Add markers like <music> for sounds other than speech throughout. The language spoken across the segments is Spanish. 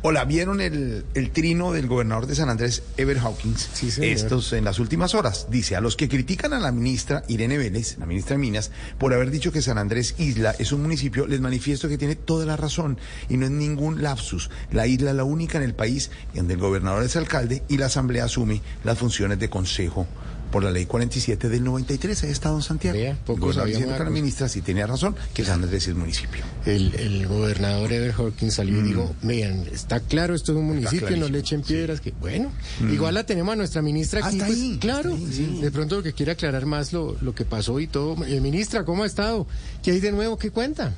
Hola, ¿vieron el, el trino del gobernador de San Andrés, Ever Hawkins? Sí, señor. Estos en las últimas horas. Dice, a los que critican a la ministra Irene Vélez, la ministra de Minas, por haber dicho que San Andrés Isla es un municipio, les manifiesto que tiene toda la razón y no es ningún lapsus. La isla es la única en el país donde el gobernador es alcalde y la asamblea asume las funciones de consejo por la ley 47 del 93. Ahí está don Santiago. Vea, poco sabíamos la ministra sí tenía razón, que San Andrés es municipio. El, el gobernador Ever Hawkins salió y dijo, vean, está claro, esto es un municipio, no le echen piedras, que bueno, igual la tenemos a nuestra ministra aquí, Hasta pues, ahí, claro, hasta ahí, sí. de pronto que quiere aclarar más lo, lo que pasó y todo. Eh, ministra, ¿cómo ha estado? ¿Qué hay de nuevo? ¿Qué cuenta?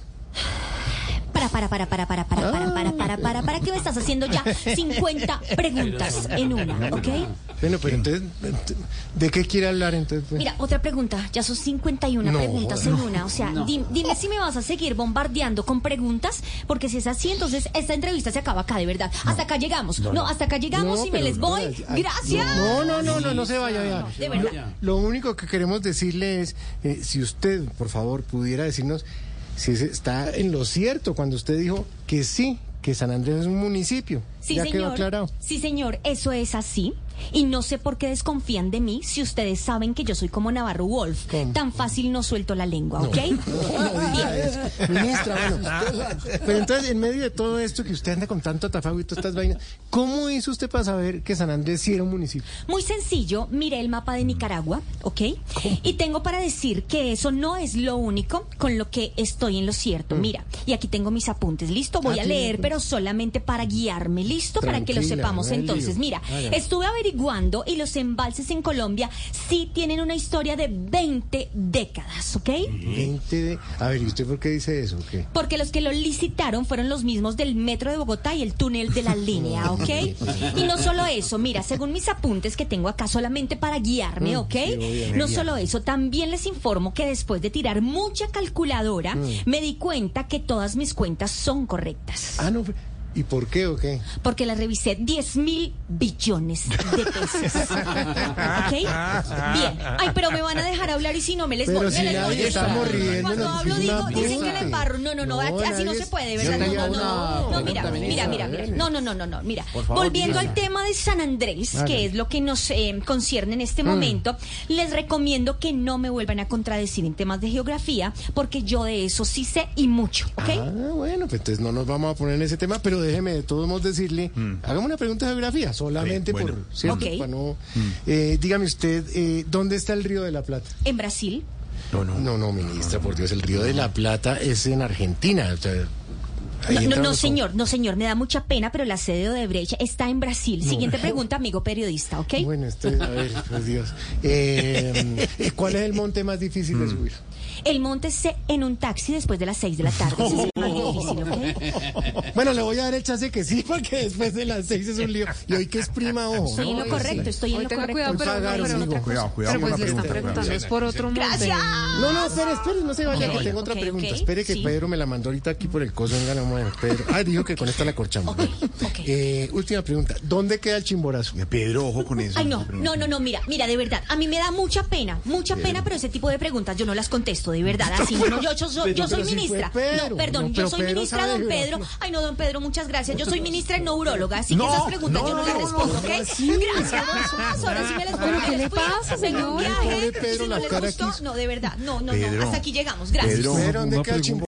Para, para, para, para, para, para, para, para, para, para, para, que me estás haciendo ya 50 preguntas en una, ¿ok? Bueno, pero entonces, ¿de qué quiere hablar entonces? pues? Mira, otra pregunta, ya son 51 No, preguntas en una, o sea, di- dime si me vas a seguir bombardeando con preguntas, porque si es así, entonces esta entrevista se acaba acá, de verdad. Hasta acá llegamos, no, hasta acá llegamos y me les voy. Gracias. No, no, no, no, no se vaya ya. De verdad. Lo, lo único que queremos decirle es, eh, si usted, por favor, pudiera decirnos si está en lo cierto cuando usted dijo que sí, que San Andrés es un municipio. Sí, ya señor. quedó aclarado. Sí, señor, eso es así. Y no sé por qué desconfían de mí si ustedes saben que yo soy como Navarro Wolf. ¿Cómo? Tan fácil no suelto la lengua, ¿ok? No. <laughs> Ministra, bueno. Pero entonces, en medio de todo esto que usted anda con tanto atafago y todas estas vainas, ¿cómo hizo usted para saber que San Andrés sí era un municipio? Muy sencillo, miré el mapa de Nicaragua, ¿ok? Y tengo para decir que eso no es lo único con lo que estoy en lo cierto. Mira, y aquí tengo mis apuntes, ¿listo? Voy Mm. Ah, a leer, pero solamente para guiarme, ¿listo? para que lo sepamos no entonces. lío. Mira, estuve averiguando y los embalses en Colombia sí tienen una historia de 20 décadas, ¿ok? 20 de... A ver, ¿y usted por qué dice eso? Porque los que lo licitaron fueron los mismos del metro de Bogotá y el túnel de la línea, <laughs> ¿ok? Y no solo eso, mira, según mis apuntes que tengo acá solamente para guiarme, ¿ok? No solo eso, también les informo que después de tirar mucha calculadora, me di cuenta que todas mis cuentas son correctas. Ah, no. ¿Y por qué o qué? Porque las revisé 10 mil billones de pesos. <laughs> ¿Ok? Bien. Ay, pero me van a dejar hablar y si no me les Pero voy. si les voy. estamos riendo, Cuando hablo digo, dicen que le embarro. No, no, no, No, así no se puede, ¿verdad? No, no, no, no, mira, mira, mira, mira. No, no, no, no, no, mira. Volviendo al tema de San Andrés, que es lo que nos eh, concierne en este momento, les recomiendo que no me vuelvan a contradecir en temas de geografía, porque yo de eso sí sé y mucho, ¿ok? Ah, bueno, pues entonces no nos vamos a poner en ese tema, pero déjeme de todos modos decirle, hagamos una pregunta de geografía, solamente Bien, bueno. por, ¿cierto? Ok. Para no- Eh, dígame usted, eh, ¿dónde está el Río de la Plata? En Brasil. No, no. No, no, ministra, por Dios, el Río de la Plata es en Argentina. o sea, No, no, no, señor, no, señor, me da mucha pena, pero la sede de Odebrecht está en Brasil. Siguiente <laughs> pregunta, amigo periodista, ¿ok? Bueno, este, a ver, <laughs> por Dios. Eh, ¿Cuál es el monte más difícil de subir? El monte C en un taxi después de las 6 de la tarde. Ese es el más difícil, ¿ok? <laughs> Bueno, le voy a dar el chance que sí, porque después de las seis es un lío. Y hoy que es prima, ojo. Estoy en ¿no? lo correcto, estoy en Hoy lo tenga correcto. cuidado, pero, Pagar, no, pero, amigo. otra cosa. Cuidado, cuidado pero pues le están pregunta, preguntando, es por otro monte. Gracias. No, no, espere, espere, no se vaya, que tengo otra pregunta. Espere que sí. Pedro me la mandó ahorita aquí por el coso. Venga, Pedro. Ah, dijo que con esta la corchamos. Ok, ok. Eh, última pregunta. ¿Dónde queda el chimborazo? Pedro, ojo con eso. Ay, no, no, no, no, mira, mira, de verdad, a mí me da mucha pena, mucha pena, pero ese tipo de preguntas yo no las contesto, de verdad, así no, no, yo, yo, soy- yo ministra. No, perdón, No, yo soy Pedro ministra, sabe don Pedro. Ay, no, don Pedro, muchas gracias. Yo soy ministra en neuróloga, así No, que esas preguntas no, yo no no, las no, respondo, no, ¿ok? no, Gracias. Ahora sí me les voy. ¿Pero me qué les le pasa, señor? viaje, Pobre Pedro, si no la les cara gustó, no, de verdad, no, no, Pedro, no, hasta aquí llegamos. Gracias. Pedro, ¿dónde queda el chimborazo?